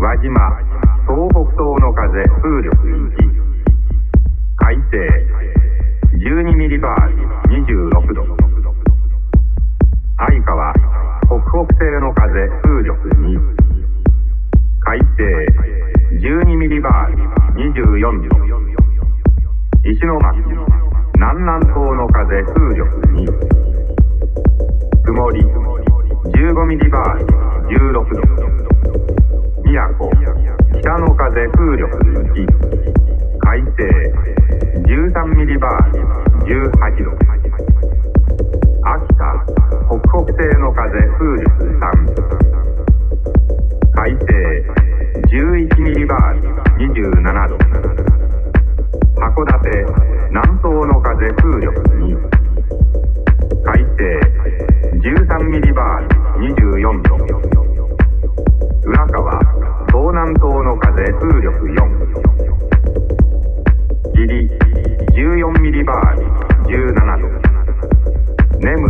輪島東北東の風風力1海西12ミリバー26度。相川北北西の風風力2海西12ミリバー24度。石巻南南東の風風力2曇り。15ミリバー16度。宮古北の風風力1海西13ミリバー18度。秋田北北西の風風力3海西11ミリバー27度。函館南東の風風力2海西13ミリバー24度。浦川東南東の風風力4霧14ミリバー17度根室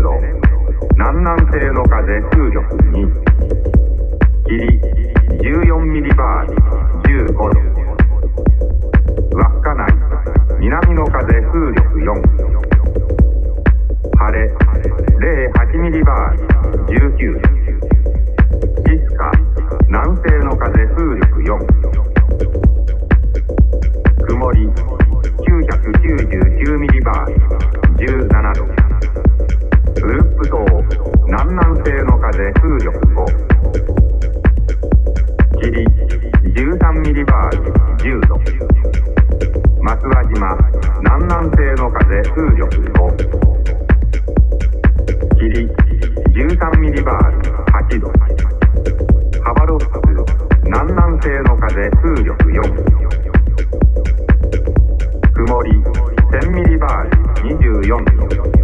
南南西の風風力2霧14ミリバー15度稚内南の風風力4晴れ08ミリバー19度静か南西の風風力4曇り999ミリバー17度。ウルップ島南南西の風風力5霧13ミリバー10度。松輪島南南西の風風力5霧13ミリバー8度。ロック南南西の風風力4曇り1000ミリバー24度。